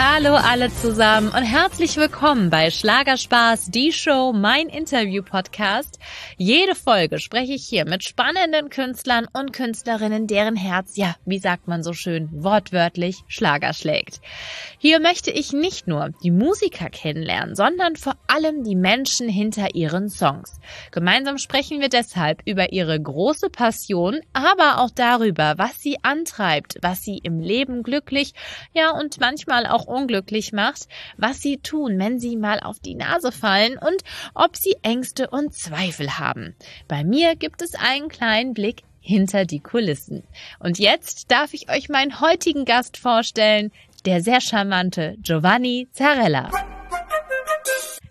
Hallo alle zusammen und herzlich willkommen bei Schlagerspaß, die Show, mein Interview-Podcast. Jede Folge spreche ich hier mit spannenden Künstlern und Künstlerinnen, deren Herz, ja, wie sagt man so schön, wortwörtlich Schlager schlägt. Hier möchte ich nicht nur die Musiker kennenlernen, sondern vor allem die Menschen hinter ihren Songs. Gemeinsam sprechen wir deshalb über ihre große Passion, aber auch darüber, was sie antreibt, was sie im Leben glücklich, ja und manchmal auch unglücklich macht, was sie tun, wenn sie mal auf die Nase fallen und ob sie Ängste und Zweifel haben. Bei mir gibt es einen kleinen Blick hinter die Kulissen. Und jetzt darf ich euch meinen heutigen Gast vorstellen, der sehr charmante Giovanni Zarella.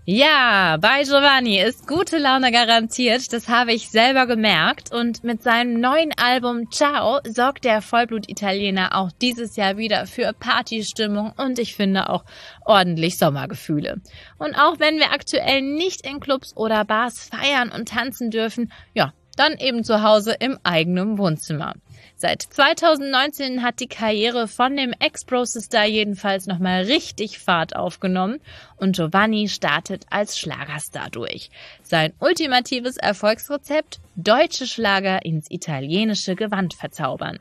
Ja, bei Giovanni ist gute Laune garantiert, das habe ich selber gemerkt und mit seinem neuen Album Ciao sorgt der Vollblut-Italiener auch dieses Jahr wieder für Partystimmung und ich finde auch ordentlich Sommergefühle. Und auch wenn wir aktuell nicht in Clubs oder Bars feiern und tanzen dürfen, ja, dann eben zu Hause im eigenen Wohnzimmer. Seit 2019 hat die Karriere von dem Ex-Pro-Star jedenfalls nochmal richtig Fahrt aufgenommen und Giovanni startet als Schlagerstar durch. Sein ultimatives Erfolgsrezept? Deutsche Schlager ins italienische Gewand verzaubern.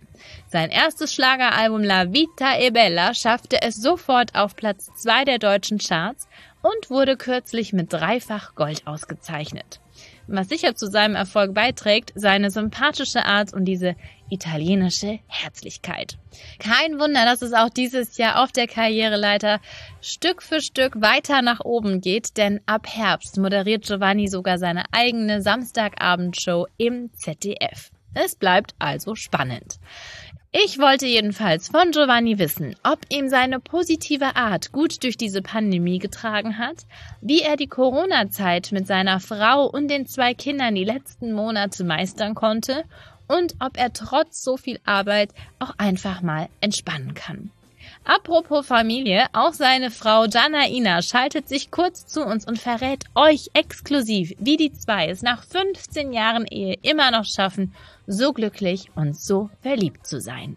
Sein erstes Schlageralbum La Vita e Bella schaffte es sofort auf Platz zwei der deutschen Charts und wurde kürzlich mit dreifach Gold ausgezeichnet. Was sicher zu seinem Erfolg beiträgt, seine sympathische Art und diese italienische Herzlichkeit. Kein Wunder, dass es auch dieses Jahr auf der Karriereleiter Stück für Stück weiter nach oben geht, denn ab Herbst moderiert Giovanni sogar seine eigene Samstagabendshow im ZDF. Es bleibt also spannend. Ich wollte jedenfalls von Giovanni wissen, ob ihm seine positive Art gut durch diese Pandemie getragen hat, wie er die Corona-Zeit mit seiner Frau und den zwei Kindern die letzten Monate meistern konnte und ob er trotz so viel Arbeit auch einfach mal entspannen kann. Apropos Familie, auch seine Frau Janaina schaltet sich kurz zu uns und verrät euch exklusiv, wie die zwei es nach 15 Jahren Ehe immer noch schaffen, so glücklich und so verliebt zu sein.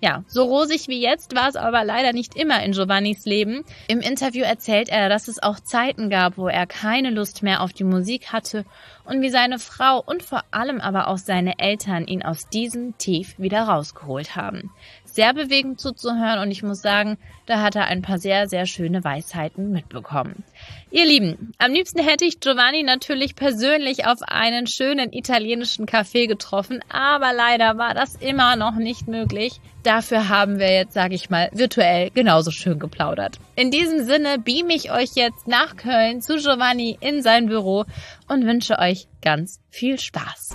Ja, so rosig wie jetzt war es aber leider nicht immer in Giovannis Leben. Im Interview erzählt er, dass es auch Zeiten gab, wo er keine Lust mehr auf die Musik hatte und wie seine Frau und vor allem aber auch seine Eltern ihn aus diesem Tief wieder rausgeholt haben. Sehr bewegend zuzuhören und ich muss sagen, da hat er ein paar sehr, sehr schöne Weisheiten mitbekommen. Ihr Lieben, am liebsten hätte ich Giovanni natürlich persönlich auf einen schönen italienischen Café getroffen, aber leider war das immer noch nicht möglich. Dafür haben wir jetzt, sage ich mal, virtuell genauso schön geplaudert. In diesem Sinne beam ich euch jetzt nach Köln zu Giovanni in sein Büro und wünsche euch ganz viel Spaß.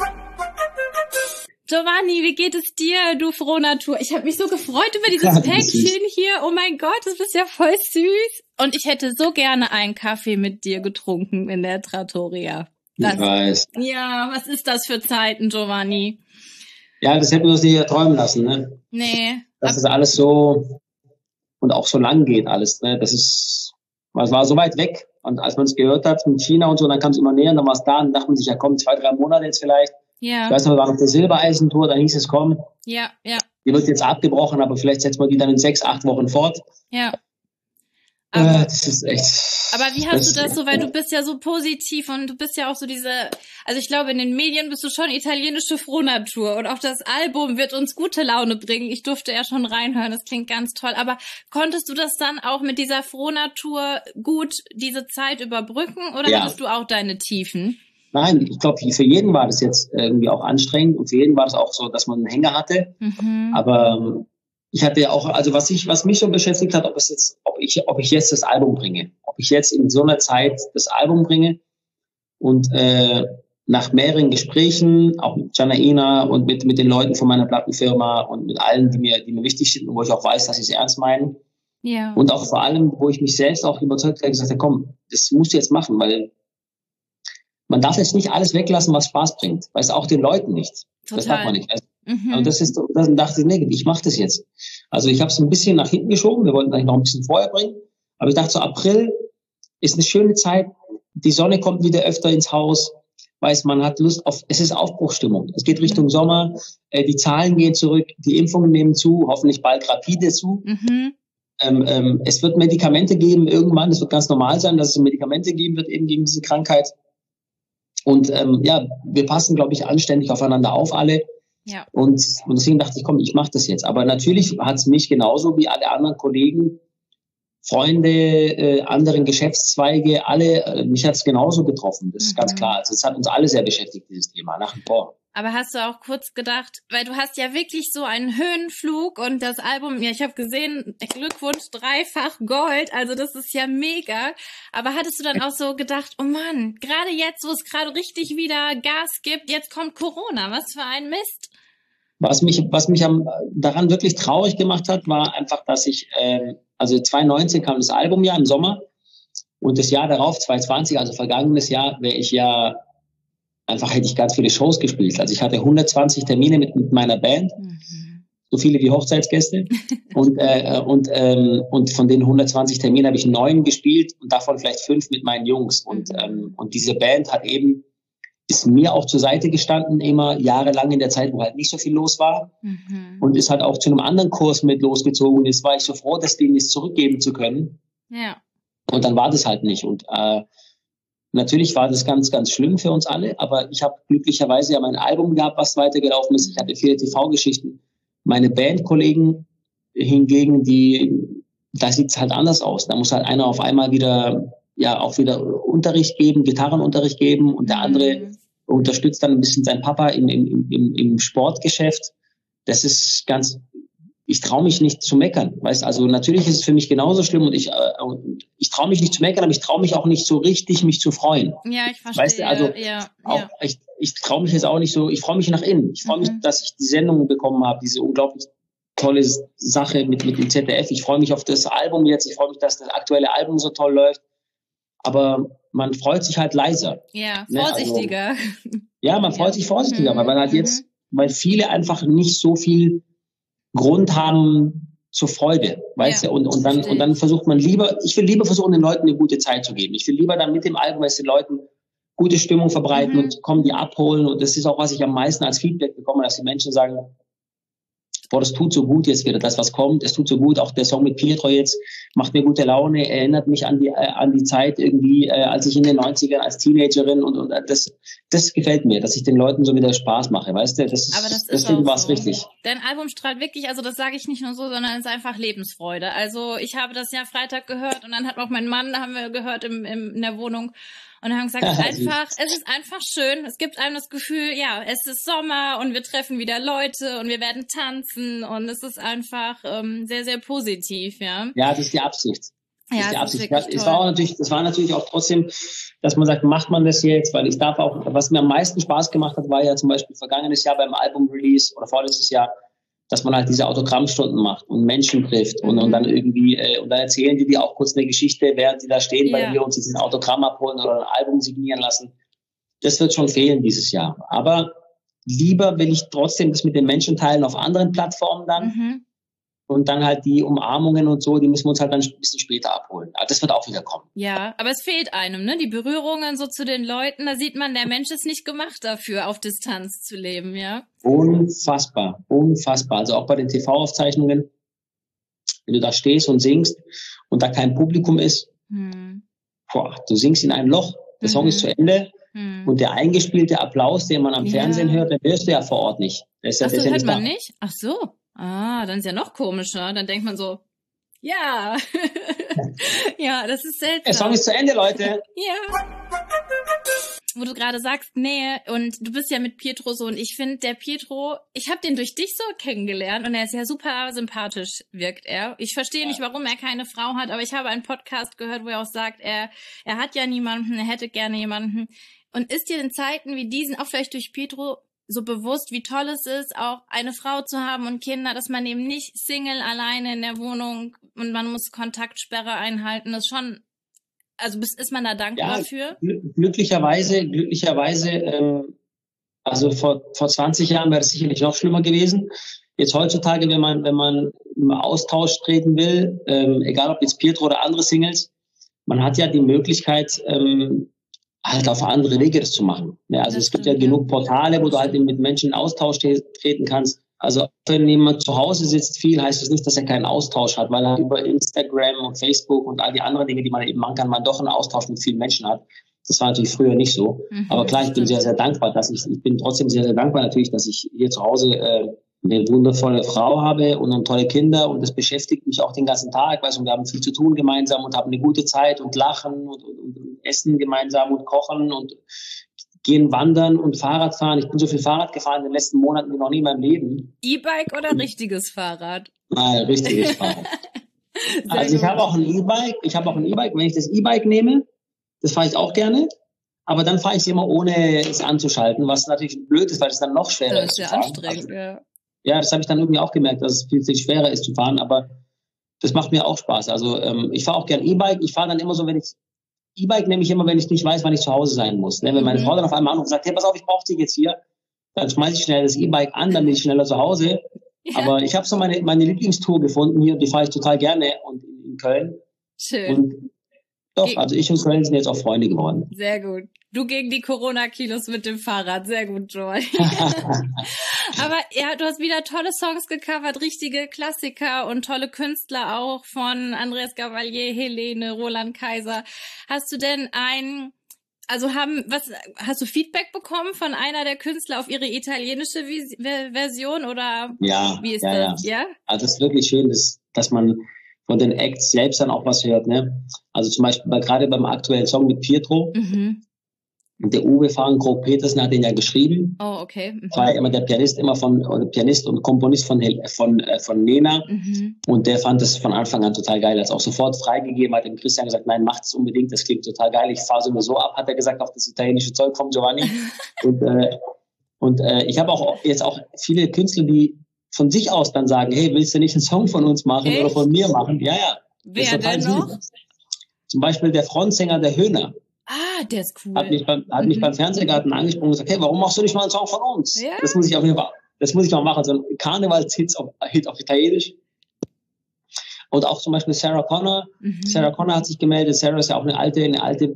Giovanni, wie geht es dir, du Frohnatur? Ich habe mich so gefreut über dieses ja, Päckchen hier. Oh mein Gott, das ist ja voll süß. Und ich hätte so gerne einen Kaffee mit dir getrunken in der Trattoria. Das, ich weiß. Ja, was ist das für Zeiten, Giovanni? Ja, das hätten wir uns nicht erträumen lassen, ne? Nee. Dass es alles so und auch so lang geht alles, ne? Das ist, es war so weit weg. Und als man es gehört hat mit China und so, dann kam es immer näher, und dann war es da, und dachte man sich, ja komm, zwei, drei Monate jetzt vielleicht. Ja. Ich weiß noch, wir waren auf der Silbereisentour, dann hieß es, komm. Ja, ja. Die wird jetzt abgebrochen, aber vielleicht setzt man die dann in sechs, acht Wochen fort. Ja. Aber, äh, das ist echt. Aber wie hast du das so, weil du bist ja so positiv und du bist ja auch so diese, also ich glaube, in den Medien bist du schon italienische Frohnatur und auch das Album wird uns gute Laune bringen. Ich durfte ja schon reinhören, das klingt ganz toll. Aber konntest du das dann auch mit dieser Frohnatur gut diese Zeit überbrücken oder ja. hattest du auch deine Tiefen? Nein, ich glaube, für jeden war das jetzt irgendwie auch anstrengend und für jeden war das auch so, dass man einen Hänger hatte. Mhm. Aber ähm, ich hatte ja auch, also was ich, was mich so beschäftigt hat, ob es jetzt, ob ich, ob ich jetzt das Album bringe, ob ich jetzt in so einer Zeit das Album bringe und äh, nach mehreren Gesprächen, auch mit Janaina und mit, mit den Leuten von meiner Plattenfirma und mit allen, die mir, die mir wichtig sind und wo ich auch weiß, dass sie es ernst meinen. Ja. Und auch vor allem, wo ich mich selbst auch überzeugt habe, gesagt habe, komm, das musst du jetzt machen, weil man darf jetzt nicht alles weglassen, was Spaß bringt, weil es auch den Leuten nicht. Total. Das darf man nicht. Also, Mhm. Und das ist, dann dachte ich, nee, ich mache das jetzt. Also ich habe es ein bisschen nach hinten geschoben. Wir wollten eigentlich noch ein bisschen vorher bringen. Aber ich dachte, so April ist eine schöne Zeit. Die Sonne kommt wieder öfter ins Haus. weiß, man hat Lust auf, es ist Aufbruchstimmung. Es geht Richtung Sommer, äh, die Zahlen gehen zurück, die Impfungen nehmen zu, hoffentlich bald rapide zu. Mhm. Ähm, ähm, es wird Medikamente geben irgendwann, es wird ganz normal sein, dass es Medikamente geben wird eben gegen diese Krankheit. Und ähm, ja, wir passen, glaube ich, anständig aufeinander auf alle. Ja. Und, und deswegen dachte ich, komm, ich mache das jetzt. Aber natürlich hat es mich genauso wie alle anderen Kollegen, Freunde, äh, anderen Geschäftszweige, alle, äh, mich hat es genauso getroffen. Das ist ganz mhm. klar. Also es hat uns alle sehr beschäftigt, dieses Thema, nach wie vor. Aber hast du auch kurz gedacht, weil du hast ja wirklich so einen Höhenflug und das Album, ja, ich habe gesehen, Glückwunsch, dreifach Gold, also das ist ja mega. Aber hattest du dann auch so gedacht, oh Mann, gerade jetzt, wo es gerade richtig wieder Gas gibt, jetzt kommt Corona, was für ein Mist. Was mich, was mich am, daran wirklich traurig gemacht hat, war einfach, dass ich, äh, also 2019 kam das Album ja im Sommer und das Jahr darauf, 2020, also vergangenes Jahr, wäre ich ja einfach hätte ich ganz viele Shows gespielt. Also ich hatte 120 Termine mit, mit meiner Band, mhm. so viele wie Hochzeitsgäste. und, äh, und, ähm, und von den 120 Terminen habe ich neun gespielt und davon vielleicht fünf mit meinen Jungs. Und, mhm. ähm, und diese Band hat eben, ist mir auch zur Seite gestanden, immer jahrelang in der Zeit, wo halt nicht so viel los war. Mhm. Und ist halt auch zu einem anderen Kurs mit losgezogen. Jetzt war ich so froh, das Ding jetzt zurückgeben zu können. Ja. Und dann war das halt nicht. Und äh, Natürlich war das ganz, ganz schlimm für uns alle, aber ich habe glücklicherweise ja mein Album gehabt, was weitergelaufen ist. Ich hatte viele TV-Geschichten. Meine Bandkollegen hingegen, die, da sieht es halt anders aus. Da muss halt einer auf einmal wieder, ja, auch wieder Unterricht geben, Gitarrenunterricht geben und der andere mhm. unterstützt dann ein bisschen seinen Papa im, im, im, im Sportgeschäft. Das ist ganz, ich traue mich nicht zu meckern. Weißt also natürlich ist es für mich genauso schlimm und ich äh, ich traue mich nicht zu meckern, aber ich traue mich auch nicht so richtig mich zu freuen. Ja, ich verstehe. Weißt du, also ja, auch, ja. ich, ich traue mich jetzt auch nicht so, ich freue mich nach innen. Ich freue mhm. mich, dass ich die Sendung bekommen habe, diese unglaublich tolle Sache mit mit dem ZDF. Ich freue mich auf das Album jetzt, ich freue mich, dass das aktuelle Album so toll läuft. Aber man freut sich halt leiser. Ja, vorsichtiger. Ne? Also, ja, man freut sich vorsichtiger, mhm. weil man halt jetzt, mhm. weil viele einfach nicht so viel Grund haben zur Freude, weißt ja, du? Und, und dann, und dann versucht man lieber, ich will lieber versuchen, den Leuten eine gute Zeit zu geben. Ich will lieber dann mit dem Album, weißt den Leuten gute Stimmung verbreiten mhm. und kommen die abholen. Und das ist auch, was ich am meisten als Feedback bekomme, dass die Menschen sagen, boah, das tut so gut jetzt wieder, das, was kommt, es tut so gut. Auch der Song mit Pietro jetzt macht mir gute Laune, erinnert mich an die, äh, an die Zeit irgendwie, äh, als ich in den 90ern als Teenagerin und, und das, das gefällt mir, dass ich den Leuten so wieder Spaß mache, weißt du? Das Aber das deswegen war es so. richtig. Dein Album strahlt wirklich, also das sage ich nicht nur so, sondern es ist einfach Lebensfreude. Also ich habe das ja Freitag gehört und dann hat auch mein Mann, haben wir gehört im, im, in der Wohnung, und haben gesagt, es ist einfach, es ist einfach schön. Es gibt einem das Gefühl, ja, es ist Sommer und wir treffen wieder Leute und wir werden tanzen und es ist einfach ähm, sehr, sehr positiv, ja. Ja, das ist die Absicht. Das ja, ist die Absicht. Das, es war auch natürlich, das war natürlich auch trotzdem, dass man sagt, macht man das jetzt, weil ich darf auch, was mir am meisten Spaß gemacht hat, war ja zum Beispiel vergangenes Jahr beim Album-Release oder vorletztes Jahr, dass man halt diese Autogrammstunden macht und Menschen trifft und, und dann irgendwie, äh, und dann erzählen die dir auch kurz eine Geschichte, während sie da stehen, ja. weil wir uns diesen Autogramm abholen oder ein Album signieren lassen. Das wird schon fehlen dieses Jahr. Aber lieber will ich trotzdem das mit den Menschen teilen auf anderen Plattformen dann. Mhm. Und dann halt die Umarmungen und so, die müssen wir uns halt dann ein bisschen später abholen. Aber das wird auch wieder kommen. Ja, aber es fehlt einem, ne? Die Berührungen so zu den Leuten, da sieht man, der Mensch ist nicht gemacht dafür, auf Distanz zu leben, ja? Unfassbar, unfassbar. Also auch bei den TV-Aufzeichnungen, wenn du da stehst und singst und da kein Publikum ist, hm. boah, du singst in ein Loch, der Song ist zu mhm. Ende hm. und der eingespielte Applaus, den man am ja. Fernsehen hört, den hörst du ja vor Ort nicht. Der ist Ach so, ja, hört nicht man da. nicht? Ach so. Ah, dann ist ja noch komischer. Dann denkt man so, ja. ja, das ist seltsam. Der Song ist zu Ende, Leute. ja. Wo du gerade sagst, Nähe und du bist ja mit Pietro so und ich finde, der Pietro, ich habe den durch dich so kennengelernt und er ist ja super sympathisch, wirkt er. Ich verstehe ja. nicht, warum er keine Frau hat, aber ich habe einen Podcast gehört, wo er auch sagt, er, er hat ja niemanden, er hätte gerne jemanden. Und ist dir in Zeiten wie diesen, auch vielleicht durch Pietro, so bewusst, wie toll es ist, auch eine Frau zu haben und Kinder, dass man eben nicht Single alleine in der Wohnung und man muss Kontaktsperre einhalten. Das ist schon, also ist man da dankbar ja, für? Glücklicherweise, glücklicherweise, ähm, also vor, vor 20 Jahren wäre es sicherlich noch schlimmer gewesen. Jetzt heutzutage, wenn man, wenn man im Austausch treten will, ähm, egal ob jetzt Pietro oder andere Singles, man hat ja die Möglichkeit, ähm, halt auf andere Wege das zu machen. Ja, also das es gibt ja genug Portale, wo du halt mit Menschen in Austausch treten kannst. Also wenn jemand zu Hause sitzt viel, heißt das nicht, dass er keinen Austausch hat, weil er über Instagram und Facebook und all die anderen Dinge, die man eben machen kann, man doch einen Austausch mit vielen Menschen hat. Das war natürlich früher nicht so. Mhm, Aber klar, ich bin sehr, sehr dankbar, dass ich, ich bin trotzdem sehr, sehr dankbar natürlich, dass ich hier zu Hause äh, eine wundervolle Frau habe und, und tolle Kinder und das beschäftigt mich auch den ganzen Tag, weißt du, wir haben viel zu tun gemeinsam und haben eine gute Zeit und lachen und, und, und essen gemeinsam und kochen und gehen wandern und Fahrrad fahren. Ich bin so viel Fahrrad gefahren in den letzten Monaten wie noch nie in meinem Leben. E-Bike oder richtiges Fahrrad? Nein, richtiges Fahrrad. also ich habe auch ein E-Bike. Ich habe auch ein E-Bike. Wenn ich das E-Bike nehme, das fahre ich auch gerne. Aber dann fahre ich immer ohne es anzuschalten, was natürlich blöd ist, weil es dann noch schwerer ist. Das ist ja anstrengend, also, ja. Ja, das habe ich dann irgendwie auch gemerkt, dass es viel, viel schwerer ist zu fahren. Aber das macht mir auch Spaß. Also ähm, ich fahre auch gerne E-Bike. Ich fahre dann immer so, wenn ich E-Bike nehme ich immer, wenn ich nicht weiß, wann ich zu Hause sein muss. Ne? Wenn meine mhm. Frau dann auf einmal anruft und sagt, hey, pass auf, ich brauche dich jetzt hier, dann schmeiße ich schnell das E-Bike an, dann bin ich schneller zu Hause. Ja. Aber ich habe so meine, meine Lieblingstour gefunden hier, die fahre ich total gerne und in, in Köln. Schön. Und doch, also ich und Köln sind jetzt auch Freunde geworden. Sehr gut. Du gegen die Corona-Kilos mit dem Fahrrad. Sehr gut, Joy. Aber ja, du hast wieder tolle Songs gecovert, richtige Klassiker und tolle Künstler auch von Andreas Gavalier, Helene, Roland Kaiser. Hast du denn ein, also haben, was, hast du Feedback bekommen von einer der Künstler auf ihre italienische Version oder ja, wie ist ja, das? Ja. ja? Also es ist wirklich schön, dass, dass man von den Acts selbst dann auch was hört. Ne? Also zum Beispiel bei, gerade beim aktuellen Song mit Pietro, mhm. Der Uwe Fahren Krog Petersen hat den ja geschrieben. Oh, okay. Mhm. War immer der Pianist immer von, oder Pianist und Komponist von, von, äh, von Nena. Mhm. Und der fand das von Anfang an total geil. Er hat auch sofort freigegeben, hat dem Christian gesagt, nein, macht es unbedingt, das klingt total geil. Ich fahre so nur so ab, hat er gesagt, auf das italienische Zeug von Giovanni. und äh, und äh, ich habe auch jetzt auch viele Künstler, die von sich aus dann sagen, hey, willst du nicht einen Song von uns machen Echt? oder von mir machen? Ja, ja. Wer denn noch? Zum Beispiel der Frontsänger der Höhner. Ah, der ist cool. Hat mich beim, hat mhm. mich beim Fernsehgarten angesprochen und gesagt, hey, warum machst du nicht mal einen Song von uns? Ja. Das muss ich auf jeden Fall, das muss ich mal machen. So ein Karnevalshit auf, Hit auf Italienisch. Und auch zum Beispiel Sarah Connor. Mhm. Sarah Connor hat sich gemeldet. Sarah ist ja auch eine alte, eine alte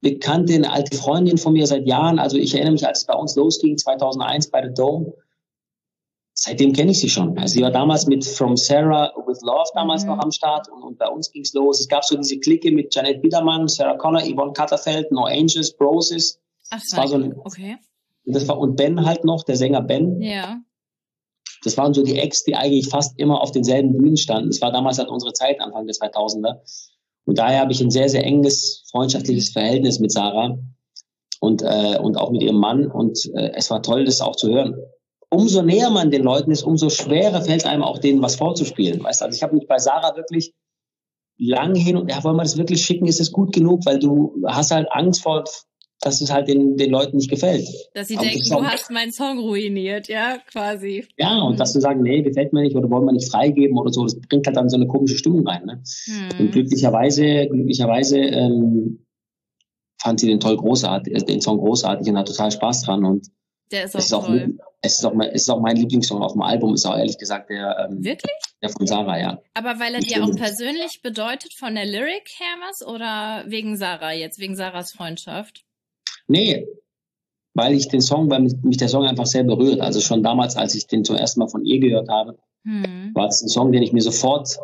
Bekannte, eine alte Freundin von mir seit Jahren. Also ich erinnere mich, als es bei uns losging, 2001 bei The Dome, seitdem kenne ich sie schon. Also sie war damals mit From Sarah with Love damals mhm. noch am Start und, und bei uns ging's los. Es gab so diese Clique mit Janet Biedermann, Sarah Connor, Yvonne Katterfeld, No Angels, Broses. Ach, das war so ein, okay. Das war, und Ben halt noch, der Sänger Ben. Ja. Das waren so die Ex, die eigentlich fast immer auf denselben Bühnen standen. Das war damals halt unsere Zeit, Anfang der 2000er. Und daher habe ich ein sehr, sehr enges freundschaftliches Verhältnis mit Sarah und, äh, und auch mit ihrem Mann. Und äh, es war toll, das auch zu hören umso näher man den Leuten ist, umso schwerer fällt einem auch denen was vorzuspielen. Weißt also ich habe mich bei Sarah wirklich lang hin und ja, wollen wir das wirklich schicken, ist es gut genug, weil du hast halt Angst vor, dass es halt den, den Leuten nicht gefällt. Dass sie Aber denken, du hast meinen Song ruiniert, ja, quasi. Ja, und mhm. dass du sagen, nee, gefällt mir nicht oder wollen wir nicht freigeben oder so, das bringt halt dann so eine komische Stimmung rein. Ne? Mhm. Und glücklicherweise, glücklicherweise ähm, fand sie den toll großartig, äh, den Song großartig und hat total Spaß dran und der ist auch, ist auch toll. Es ist auch, mein, es ist auch mein Lieblingssong auf dem Album, ist auch ehrlich gesagt der, ähm, Wirklich? der von Sarah, ja. Aber weil er dir auch persönlich bedeutet von der Lyric her was oder wegen Sarah jetzt, wegen Sarahs Freundschaft? Nee, weil ich den Song, weil mich der Song einfach sehr berührt. Also schon damals, als ich den zum ersten Mal von ihr gehört habe, hm. war es ein Song, den ich mir sofort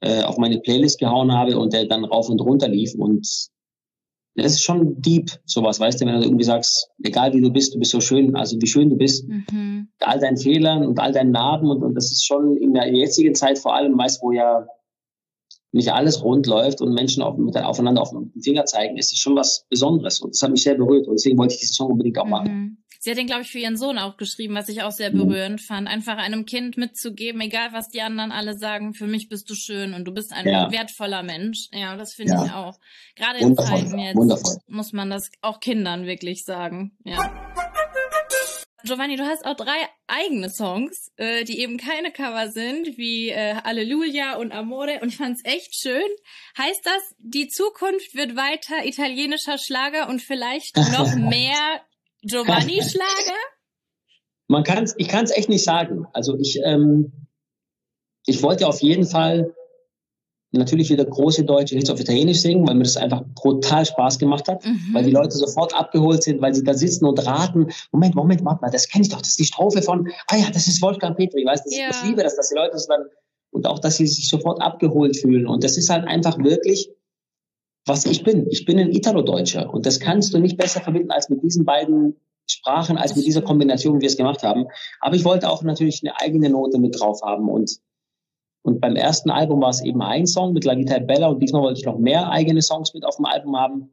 äh, auf meine Playlist gehauen habe und der dann rauf und runter lief und das ist schon deep, sowas, weißt du, wenn du irgendwie sagst, egal wie du bist, du bist so schön, also wie schön du bist, mhm. all deinen Fehlern und all deinen Narben und, und das ist schon in der jetzigen Zeit vor allem, weißt wo ja nicht alles rund läuft und Menschen auf, aufeinander auf den Finger zeigen, ist es schon was Besonderes und das hat mich sehr berührt und deswegen wollte ich diesen Song unbedingt auch machen. Mhm. Sie hat den, glaube ich, für ihren Sohn auch geschrieben, was ich auch sehr mhm. berührend fand. Einfach einem Kind mitzugeben, egal was die anderen alle sagen, für mich bist du schön und du bist ein ja. wertvoller Mensch. Ja, das finde ja. ich auch. Gerade in Zeiten jetzt Wundervoll. muss man das auch Kindern wirklich sagen. Ja. Giovanni, du hast auch drei eigene Songs, äh, die eben keine Cover sind, wie äh, Alleluia und Amore. Und ich fand's echt schön. Heißt das, die Zukunft wird weiter italienischer Schlager und vielleicht noch mehr Giovanni-Schlager? Man kann's, ich kann es echt nicht sagen. Also ich, ähm, ich wollte auf jeden Fall natürlich wieder große deutsche Hits auf Italienisch singen, weil mir das einfach brutal Spaß gemacht hat, mhm. weil die Leute sofort abgeholt sind, weil sie da sitzen und raten, Moment, Moment, warte mal, das kenne ich doch, das ist die Strophe von, ah ja, das ist Wolfgang Petri, weißt du, ja. ich liebe das, dass die Leute so dann, und auch, dass sie sich sofort abgeholt fühlen und das ist halt einfach wirklich, was ich bin. Ich bin ein Italo-Deutscher und das kannst du nicht besser verbinden als mit diesen beiden Sprachen, als mit dieser Kombination, wie wir es gemacht haben. Aber ich wollte auch natürlich eine eigene Note mit drauf haben und und beim ersten Album war es eben ein Song mit La Vita Bella und diesmal wollte ich noch mehr eigene Songs mit auf dem Album haben.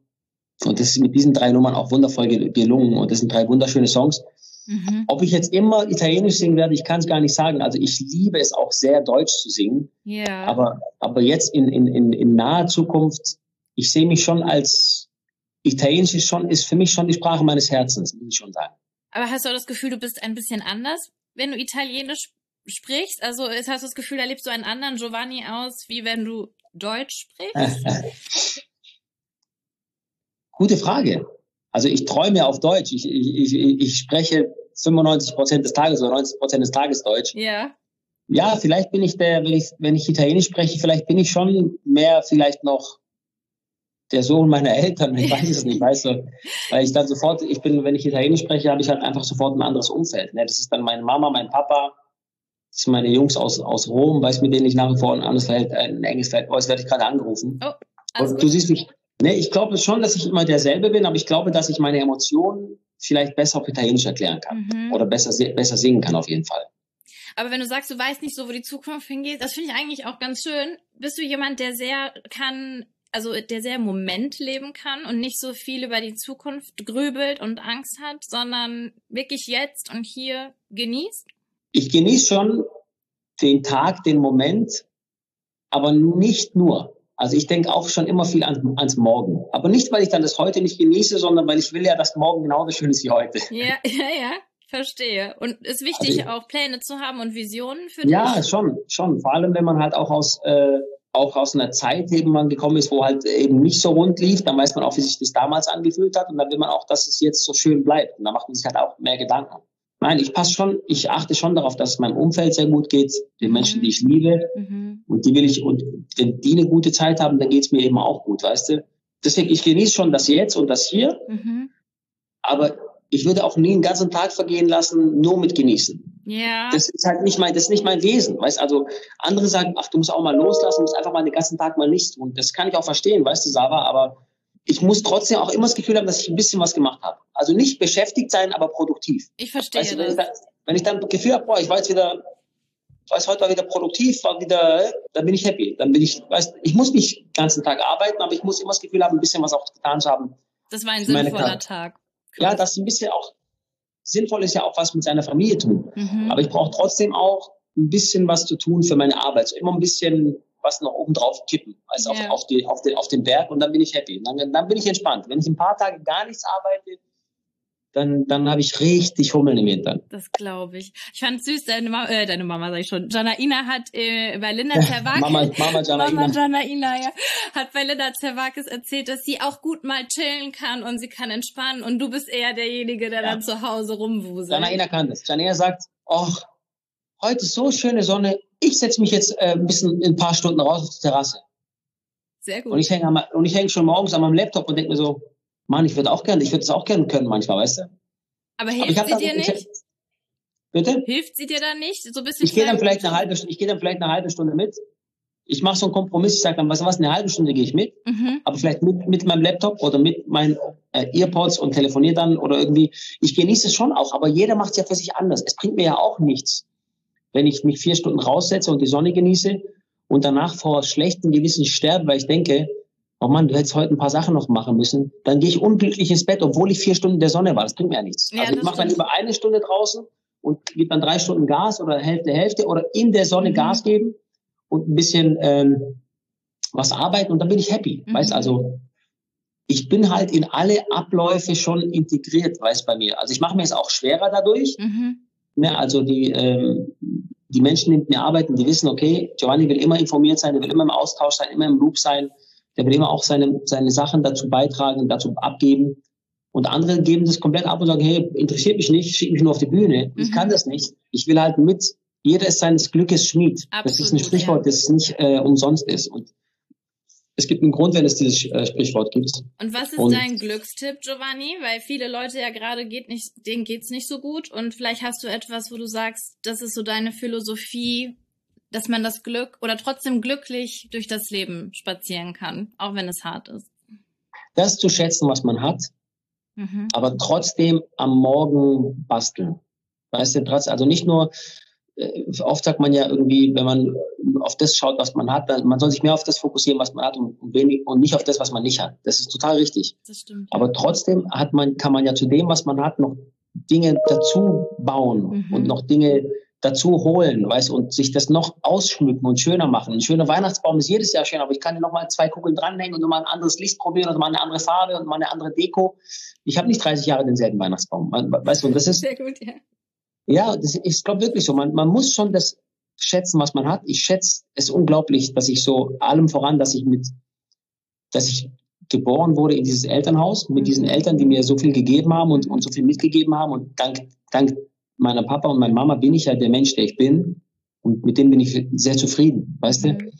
Und das ist mit diesen drei Nummern auch wundervoll gelungen und das sind drei wunderschöne Songs. Mhm. Ob ich jetzt immer Italienisch singen werde, ich kann es gar nicht sagen. Also ich liebe es auch sehr Deutsch zu singen. Ja. Aber, aber jetzt in, in, in, in naher Zukunft, ich sehe mich schon als Italienisch ist schon, ist für mich schon die Sprache meines Herzens, muss ich schon sagen. Aber hast du auch das Gefühl, du bist ein bisschen anders, wenn du Italienisch sprichst? Also hast du das Gefühl, erlebst du einen anderen Giovanni aus, wie wenn du Deutsch sprichst? Gute Frage. Also ich träume auf Deutsch. Ich, ich, ich, ich spreche 95 Prozent des Tages oder 90 Prozent des Tages Deutsch. Ja. Ja, vielleicht bin ich der, wenn ich, wenn ich Italienisch spreche, vielleicht bin ich schon mehr vielleicht noch der Sohn meiner Eltern, ich weiß es nicht, weißt du, weil ich dann sofort, ich bin, wenn ich Italienisch spreche, habe ich halt einfach sofort ein anderes Umfeld. Ne? Das ist dann meine Mama, mein Papa, das sind meine Jungs aus, aus Rom, weiß mit denen ich nach wie vor ein anderes Verhältnis, äh, ein enges Verhältnis, oh, werde ich gerade angerufen. Oh, also Und du siehst mich, ne, ich glaube schon, dass ich immer derselbe bin, aber ich glaube, dass ich meine Emotionen vielleicht besser auf Italienisch erklären kann. Mhm. Oder besser, besser singen kann auf jeden Fall. Aber wenn du sagst, du weißt nicht so, wo die Zukunft hingeht, das finde ich eigentlich auch ganz schön. Bist du jemand, der sehr kann, also der sehr im Moment leben kann und nicht so viel über die Zukunft grübelt und Angst hat, sondern wirklich jetzt und hier genießt? Ich genieße schon den Tag, den Moment, aber nicht nur. Also ich denke auch schon immer viel ans, ans Morgen. Aber nicht, weil ich dann das heute nicht genieße, sondern weil ich will ja, dass morgen genauso schön ist wie heute. Ja, ja, ja. Verstehe. Und es ist wichtig, also, auch Pläne zu haben und Visionen für dich? Ja, schon, schon. Vor allem, wenn man halt auch aus, äh, auch aus einer Zeit eben man gekommen ist, wo halt eben nicht so rund lief, dann weiß man auch, wie sich das damals angefühlt hat und dann will man auch, dass es jetzt so schön bleibt. Und da macht man sich halt auch mehr Gedanken. Nein, ich passe schon, ich achte schon darauf, dass es meinem Umfeld sehr gut geht, den Menschen, die ich liebe. Mhm. Und die will ich, und wenn die eine gute Zeit haben, dann geht es mir eben auch gut, weißt du? Deswegen, ich genieße schon das Jetzt und das Hier. Mhm. Aber ich würde auch nie einen ganzen Tag vergehen lassen, nur mit genießen. Ja. Das ist halt nicht mein, das ist nicht mein Wesen. Weißt also, andere sagen, ach, du musst auch mal loslassen, musst einfach mal den ganzen Tag mal nichts tun. Das kann ich auch verstehen, weißt du, Sava, aber ich muss trotzdem auch immer das Gefühl haben, dass ich ein bisschen was gemacht habe. Also nicht beschäftigt sein, aber produktiv. Ich verstehe weißt du, wenn, das. Ich dann, wenn ich dann das Gefühl habe, boah, ich war jetzt wieder, ich weiß, heute war wieder produktiv, war wieder, dann bin ich happy. Dann bin ich, weißt, ich muss nicht den ganzen Tag arbeiten, aber ich muss immer das Gefühl haben, ein bisschen was auch getan zu haben. Das war ein sinnvoller Tag. Ja, das ist ein bisschen auch, sinnvoll ist ja auch was mit seiner Familie tun. Mhm. Aber ich brauche trotzdem auch ein bisschen was zu tun für meine Arbeit. So immer ein bisschen was noch oben drauf kippen, also yeah. auf, auf, die, auf, den, auf den Berg und dann bin ich happy. Dann, dann bin ich entspannt. Wenn ich ein paar Tage gar nichts arbeite, dann, dann habe ich richtig Hummeln im Hintern. Das glaube ich. Ich fand süß, deine, Ma äh, deine Mama, sag ich schon. Janaina hat äh, bei Linda Zerwakis, Mama, Mama Janaina. Mama Janaina, ja, hat bei Linda Zerwakis erzählt, dass sie auch gut mal chillen kann und sie kann entspannen und du bist eher derjenige, der ja. dann zu Hause rumwuselt. Janaina kann das. Janaina sagt, ach, heute ist so schöne Sonne, ich setze mich jetzt äh, ein bisschen in ein paar Stunden raus auf die Terrasse. Sehr gut. Und ich hänge hänge schon morgens an meinem Laptop und denke mir so, Mann, ich würde auch gerne, ich würde es auch gerne können manchmal, weißt du? Aber hilft Aber sie dir nicht? Ich, bitte? Hilft sie dir dann nicht? So ein bisschen ich gehe dann vielleicht eine halbe, ich gehe dann vielleicht eine halbe Stunde mit. Ich mache so einen Kompromiss. Ich sage dann, was was, eine halbe Stunde gehe ich mit, mhm. aber vielleicht mit, mit meinem Laptop oder mit meinen äh, Earpods und telefoniere dann oder irgendwie. Ich genieße es schon auch, aber jeder macht es ja für sich anders. Es bringt mir ja auch nichts, wenn ich mich vier Stunden raussetze und die Sonne genieße und danach vor schlechtem Gewissen sterbe, weil ich denke, oh Mann, du hättest heute ein paar Sachen noch machen müssen, dann gehe ich unglücklich ins Bett, obwohl ich vier Stunden der Sonne war. Das bringt mir ja nichts. Ja, also ich mache dann lieber eine Stunde draußen und gebe dann drei Stunden Gas oder Hälfte, Hälfte oder in der Sonne mhm. Gas geben und ein bisschen ähm, was arbeiten und dann bin ich happy. Mhm. Weißt also, ich bin halt in alle Abläufe schon integriert, weißt bei mir. Also ich mache mir es auch schwerer dadurch. Mhm. Ne, also die, ähm, die Menschen, die mit mir arbeiten, die wissen, okay, Giovanni will immer informiert sein, er will immer im Austausch sein, immer im Loop sein, der will immer auch seine, seine Sachen dazu beitragen, dazu abgeben. Und andere geben das komplett ab und sagen, hey, interessiert mich nicht, schick mich nur auf die Bühne. Mhm. Ich kann das nicht. Ich will halt mit, jeder ist seines Glückes Schmied. Absolut, das ist ein Sprichwort, ja. das nicht äh, umsonst ist. Und es gibt einen Grund, wenn es dieses äh, Sprichwort gibt. Und was ist und, dein Glückstipp, Giovanni? Weil viele Leute ja gerade geht nicht, denen geht's nicht so gut und vielleicht hast du etwas, wo du sagst, das ist so deine Philosophie, dass man das Glück oder trotzdem glücklich durch das Leben spazieren kann, auch wenn es hart ist. Das zu schätzen, was man hat, mhm. aber trotzdem am Morgen basteln. Weißt du, also nicht nur äh, oft sagt man ja irgendwie, wenn man auf das schaut, was man hat, man soll sich mehr auf das fokussieren, was man hat und, wenig, und nicht auf das, was man nicht hat. Das ist total richtig. Das stimmt. Aber trotzdem hat man, kann man ja zu dem, was man hat, noch Dinge dazu bauen mhm. und noch Dinge dazu holen, weißt und sich das noch ausschmücken und schöner machen. Ein schöner Weihnachtsbaum ist jedes Jahr schön, aber ich kann ja noch mal zwei Kugeln dranhängen und nochmal ein anderes Licht probieren und mal eine andere Farbe und mal eine andere Deko. Ich habe nicht 30 Jahre denselben Weihnachtsbaum, weißt du, und das ist sehr gut, ja. Ja, das ist, glaube wirklich so. Man, man muss schon das schätzen, was man hat. Ich schätze es unglaublich, dass ich so allem voran, dass ich mit, dass ich geboren wurde in dieses Elternhaus mit diesen mhm. Eltern, die mir so viel gegeben haben und, und so viel mitgegeben haben. Und dank, dank meiner Papa und meiner Mama bin ich ja der Mensch, der ich bin. Und mit dem bin ich sehr zufrieden, weißt du? Mhm.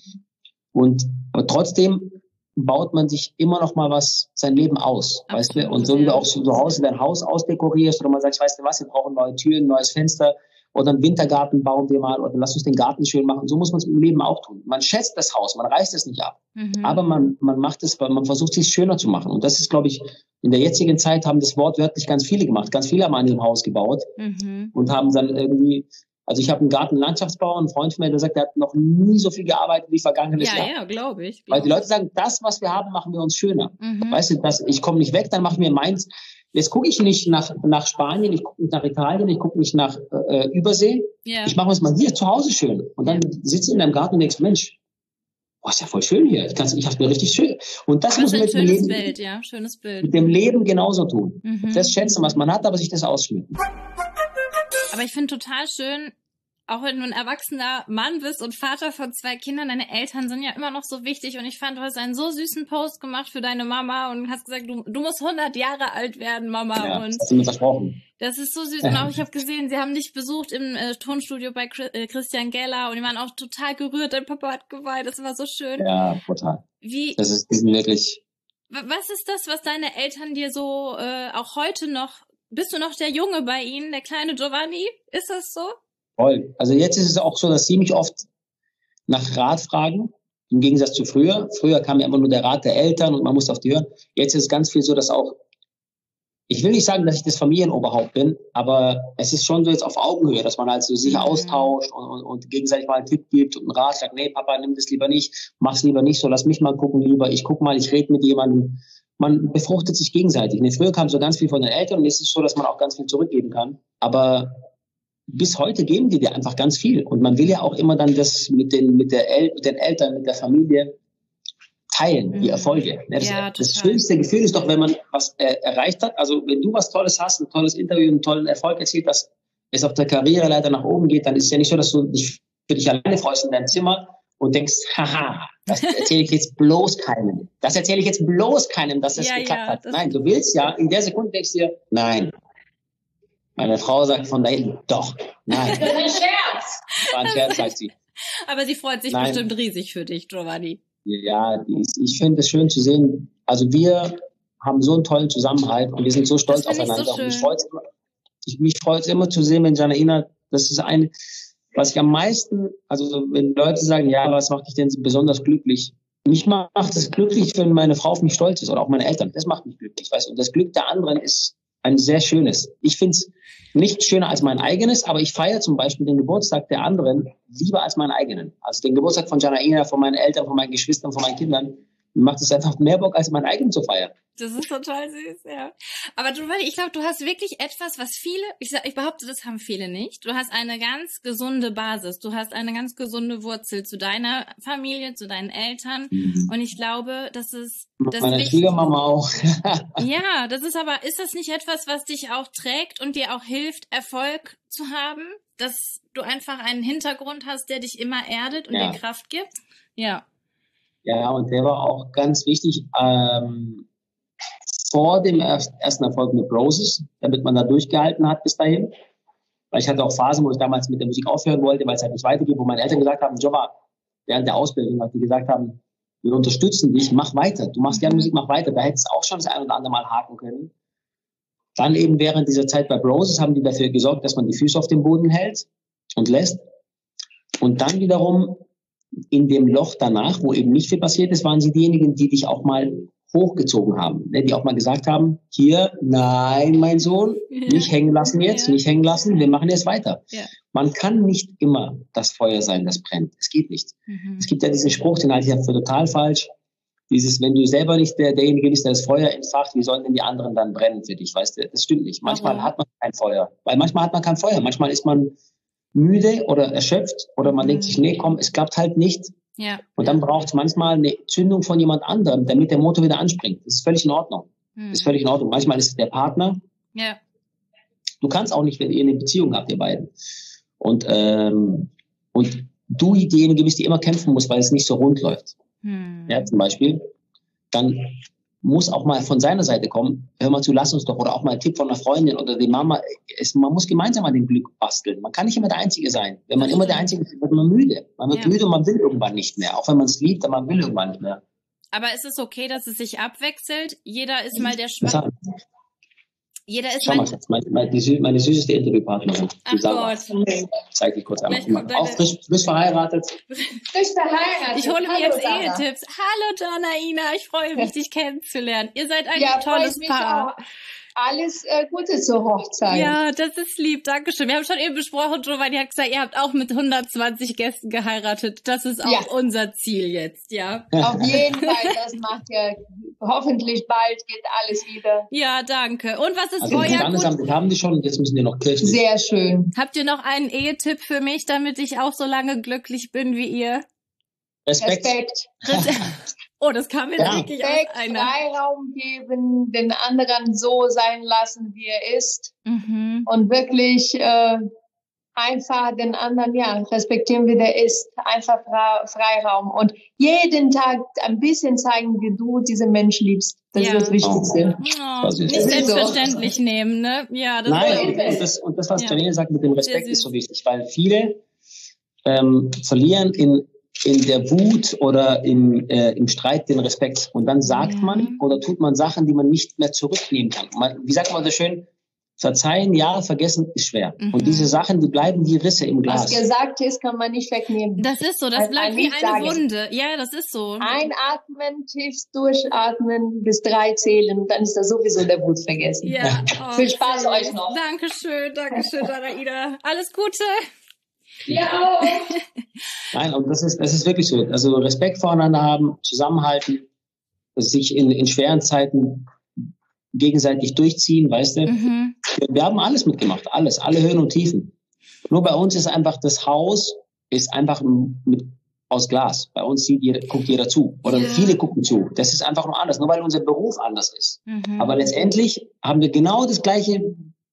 Und aber trotzdem baut man sich immer noch mal was sein Leben aus, Absolut, weißt du? Und so wie du auch zu Hause dein Haus ausdekorierst oder man sagt, weißt du was, wir brauchen neue Türen, neues Fenster oder einen Wintergarten bauen wir mal oder lass uns den Garten schön machen. So muss man es im Leben auch tun. Man schätzt das Haus, man reißt es nicht ab, mhm. aber man man macht es, man versucht es schöner zu machen. Und das ist, glaube ich, in der jetzigen Zeit haben das wortwörtlich ganz viele gemacht. Ganz viele haben an ihrem Haus gebaut mhm. und haben dann irgendwie also ich habe einen Gartenlandschaftsbauer, einen Freund von mir, der sagt, der hat noch nie so viel gearbeitet wie vergangenes ja, Jahr. Ja, ja, glaube ich. Weil die Leute sagen, das, was wir haben, machen wir uns schöner. Mhm. Weißt du, das, ich komme nicht weg, dann mache ich mir meins. Jetzt gucke ich nicht nach, nach Spanien, ich gucke nicht nach Italien, ich gucke nicht nach äh, Übersee. Ja. Ich mache es mal hier zu Hause schön. Und dann sitzt du in deinem Garten und denkst, Mensch, boah, ist ja voll schön hier. Ich, kann's, ich habe mir richtig schön. Und das, das muss man mit dem Leben, Bild, ja, schönes Bild. mit dem Leben genauso tun. Mhm. Das schätzen, was man hat, aber sich das ausschmücken. Aber ich finde total schön, auch wenn du ein erwachsener Mann bist und Vater von zwei Kindern, deine Eltern sind ja immer noch so wichtig. Und ich fand, du hast einen so süßen Post gemacht für deine Mama und hast gesagt, du, du musst 100 Jahre alt werden, Mama. Ja, und das hast du mir versprochen. Das ist so süß. Und auch ich habe gesehen, sie haben dich besucht im äh, Tonstudio bei äh, Christian Geller und die waren auch total gerührt. Dein Papa hat geweint. Das war so schön. Ja, total. Wie? Das ist, die sind wirklich. Was ist das, was deine Eltern dir so äh, auch heute noch bist du noch der Junge bei ihnen, der kleine Giovanni? Ist das so? Voll. Also jetzt ist es auch so, dass sie mich oft nach Rat fragen, im Gegensatz zu früher. Früher kam ja immer nur der Rat der Eltern und man musste auf die hören. Jetzt ist es ganz viel so, dass auch, ich will nicht sagen, dass ich das Familienoberhaupt bin, aber es ist schon so jetzt auf Augenhöhe, dass man halt so sich mhm. austauscht und, und, und, gegenseitig mal einen Tipp gibt und einen Rat sagt, nee, Papa, nimm das lieber nicht, mach's lieber nicht so, lass mich mal gucken lieber, ich guck mal, ich rede mit jemandem. Man befruchtet sich gegenseitig. Früher kam so ganz viel von den Eltern und jetzt ist es so, dass man auch ganz viel zurückgeben kann. Aber bis heute geben die dir einfach ganz viel. Und man will ja auch immer dann das mit den, mit der El mit den Eltern, mit der Familie teilen, die mhm. Erfolge. Das, ja, das schönste Gefühl ist doch, wenn man was äh, erreicht hat. Also wenn du was Tolles hast, ein tolles Interview, einen tollen Erfolg erzielt, dass es auf der Karriereleiter nach oben geht, dann ist es ja nicht so, dass du dich für dich alleine freust in deinem Zimmer und denkst, haha, das erzähle ich jetzt bloß keinem. Das erzähle ich jetzt bloß keinem, dass es ja, geklappt ja, hat. Nein, du willst ja, in der Sekunde denkst du dir, nein, meine Frau sagt von da hinten, doch, nein. Das ist ein Scherz. War ein Scherz, sagt sie. Aber sie freut sich nein. bestimmt riesig für dich, Giovanni. Ja, ich finde es schön zu sehen. Also wir haben so einen tollen Zusammenhalt und wir sind so stolz aufeinander. So mich freut es ich, mich freut's immer zu sehen, wenn Janaina, das ist eine, was ich am meisten, also wenn Leute sagen, ja, was macht dich denn besonders glücklich? Mich macht es glücklich, wenn meine Frau auf mich stolz ist oder auch meine Eltern. Das macht mich glücklich, weißt du. Und das Glück der anderen ist ein sehr schönes. Ich finde es nicht schöner als mein eigenes, aber ich feiere zum Beispiel den Geburtstag der anderen lieber als meinen eigenen. Also den Geburtstag von Janaina, von meinen Eltern, von meinen Geschwistern, von meinen Kindern macht es einfach mehr Bock, als mein eigen zu feiern. Das ist total süß, ja. Aber du, ich glaube, du hast wirklich etwas, was viele, ich, ich behaupte, das haben viele nicht. Du hast eine ganz gesunde Basis. Du hast eine ganz gesunde Wurzel zu deiner Familie, zu deinen Eltern. Mhm. Und ich glaube, das ist das Meine Schwiegermama auch. ja, das ist aber, ist das nicht etwas, was dich auch trägt und dir auch hilft, Erfolg zu haben? Dass du einfach einen Hintergrund hast, der dich immer erdet und ja. dir Kraft gibt? Ja. Ja, und der war auch ganz wichtig ähm, vor dem ersten Erfolg mit Roses, damit man da durchgehalten hat bis dahin. Weil ich hatte auch Phasen, wo ich damals mit der Musik aufhören wollte, weil es halt nicht weitergeht, wo meine Eltern gesagt haben, Jobba, während der Ausbildung, hat die gesagt haben, wir unterstützen dich, mach weiter. Du machst gerne mhm. Musik, mach weiter. Da hättest du auch schon das ein oder andere Mal haken können. Dann eben während dieser Zeit bei Broses haben die dafür gesorgt, dass man die Füße auf dem Boden hält und lässt. Und dann wiederum in dem Loch danach, wo eben nicht viel passiert ist, waren sie diejenigen, die dich auch mal hochgezogen haben, ne, die auch mal gesagt haben, hier, nein, mein Sohn, nicht hängen lassen jetzt, nicht hängen lassen, wir machen jetzt weiter. Ja. Man kann nicht immer das Feuer sein, das brennt. Es geht nicht. Mhm. Es gibt ja diesen Spruch, den halte ich ja für total falsch. Dieses, wenn du selber nicht der, derjenige bist, der das Feuer entfacht, wie sollen denn die anderen dann brennen für dich? Weißt du, das stimmt nicht. Manchmal Warum? hat man kein Feuer. Weil manchmal hat man kein Feuer. Manchmal ist man müde oder erschöpft oder man mhm. denkt sich, nee, komm, es klappt halt nicht. Ja. Und dann braucht es manchmal eine Zündung von jemand anderem, damit der Motor wieder anspringt. Das ist völlig in Ordnung. Mhm. Das ist völlig in Ordnung. Manchmal ist es der Partner. Ja. Du kannst auch nicht, wenn ihr eine Beziehung habt, ihr beiden. Und, ähm, und du diejenige bist, die immer kämpfen muss, weil es nicht so rund läuft. Mhm. Ja, zum Beispiel. Dann muss auch mal von seiner Seite kommen, hör mal zu, lass uns doch, oder auch mal ein Tipp von einer Freundin oder die Mama, es, man muss gemeinsam an dem Glück basteln. Man kann nicht immer der Einzige sein. Wenn man immer der Einzige ist, wird man müde. Man wird ja. müde und man will irgendwann nicht mehr. Auch wenn man es liebt, aber man will irgendwann nicht mehr. Aber ist es okay, dass es sich abwechselt? Jeder ist mal der Schwache. Jeder ist Schau mal, mein, mein, die, meine süßeste Interviewpartnerin. Ach Gott. Zeig ich kurz einmal. Auch frisch, frisch verheiratet. Frisch verheiratet. Ich hole mir jetzt Ehetipps. Hallo Janaina, ich freue mich, dich kennenzulernen. Ihr seid ein ja, tolles Paar. Auch alles äh, Gute zur Hochzeit. Ja, das ist lieb. Dankeschön. Wir haben schon eben besprochen, Giovanni hat gesagt, ihr habt auch mit 120 Gästen geheiratet. Das ist auch ja. unser Ziel jetzt, ja. Auf jeden Fall. Das macht ja hoffentlich bald geht alles wieder. Ja, danke. Und was ist also euer gut? haben die schon, jetzt müssen wir noch kirchlich. Sehr schön. Habt ihr noch einen Ehetipp für mich, damit ich auch so lange glücklich bin wie ihr? Respekt. Respekt. Oh, das kam jetzt ja. wirklich Respekt, aus einer. Freiraum geben, den anderen so sein lassen, wie er ist. Mhm. Und wirklich äh, einfach den anderen, ja, respektieren, wie der ist. Einfach Freiraum. Und jeden Tag ein bisschen zeigen, wie du diesen Mensch liebst. Das ja. ist das Wichtigste. Oh, nicht selbstverständlich so. nehmen, ne? Ja, das Nein, und das, und das, was ja. Janine sagt mit dem Respekt, ist so wichtig, weil viele ähm, verlieren in in der Wut oder im, äh, im Streit den Respekt. Und dann sagt ja. man oder tut man Sachen, die man nicht mehr zurücknehmen kann. Man, wie sagt man so schön? Verzeihen, ja, vergessen ist schwer. Mhm. Und diese Sachen, die bleiben wie Risse im Glas. Was gesagt ist, kann man nicht wegnehmen. Das ist so, das also bleibt wie eine. Wunde. Ja, das ist so. Einatmen, tief durchatmen, bis drei zählen und dann ist da sowieso der Wut vergessen. Ja. Oh, Viel Spaß schön. euch noch. Dankeschön, Dankeschön, Daraida. Alles Gute. Ja auch. Nein, und das ist, das ist wirklich so. Also Respekt voreinander haben, zusammenhalten, sich in, in schweren Zeiten gegenseitig durchziehen, weißt du? Mhm. Wir, wir, haben alles mitgemacht, alles, alle Höhen und Tiefen. Nur bei uns ist einfach das Haus ist einfach mit, aus Glas. Bei uns sieht jeder, guckt jeder zu oder ja. viele gucken zu. Das ist einfach nur anders, nur weil unser Beruf anders ist. Mhm. Aber letztendlich haben wir genau das gleiche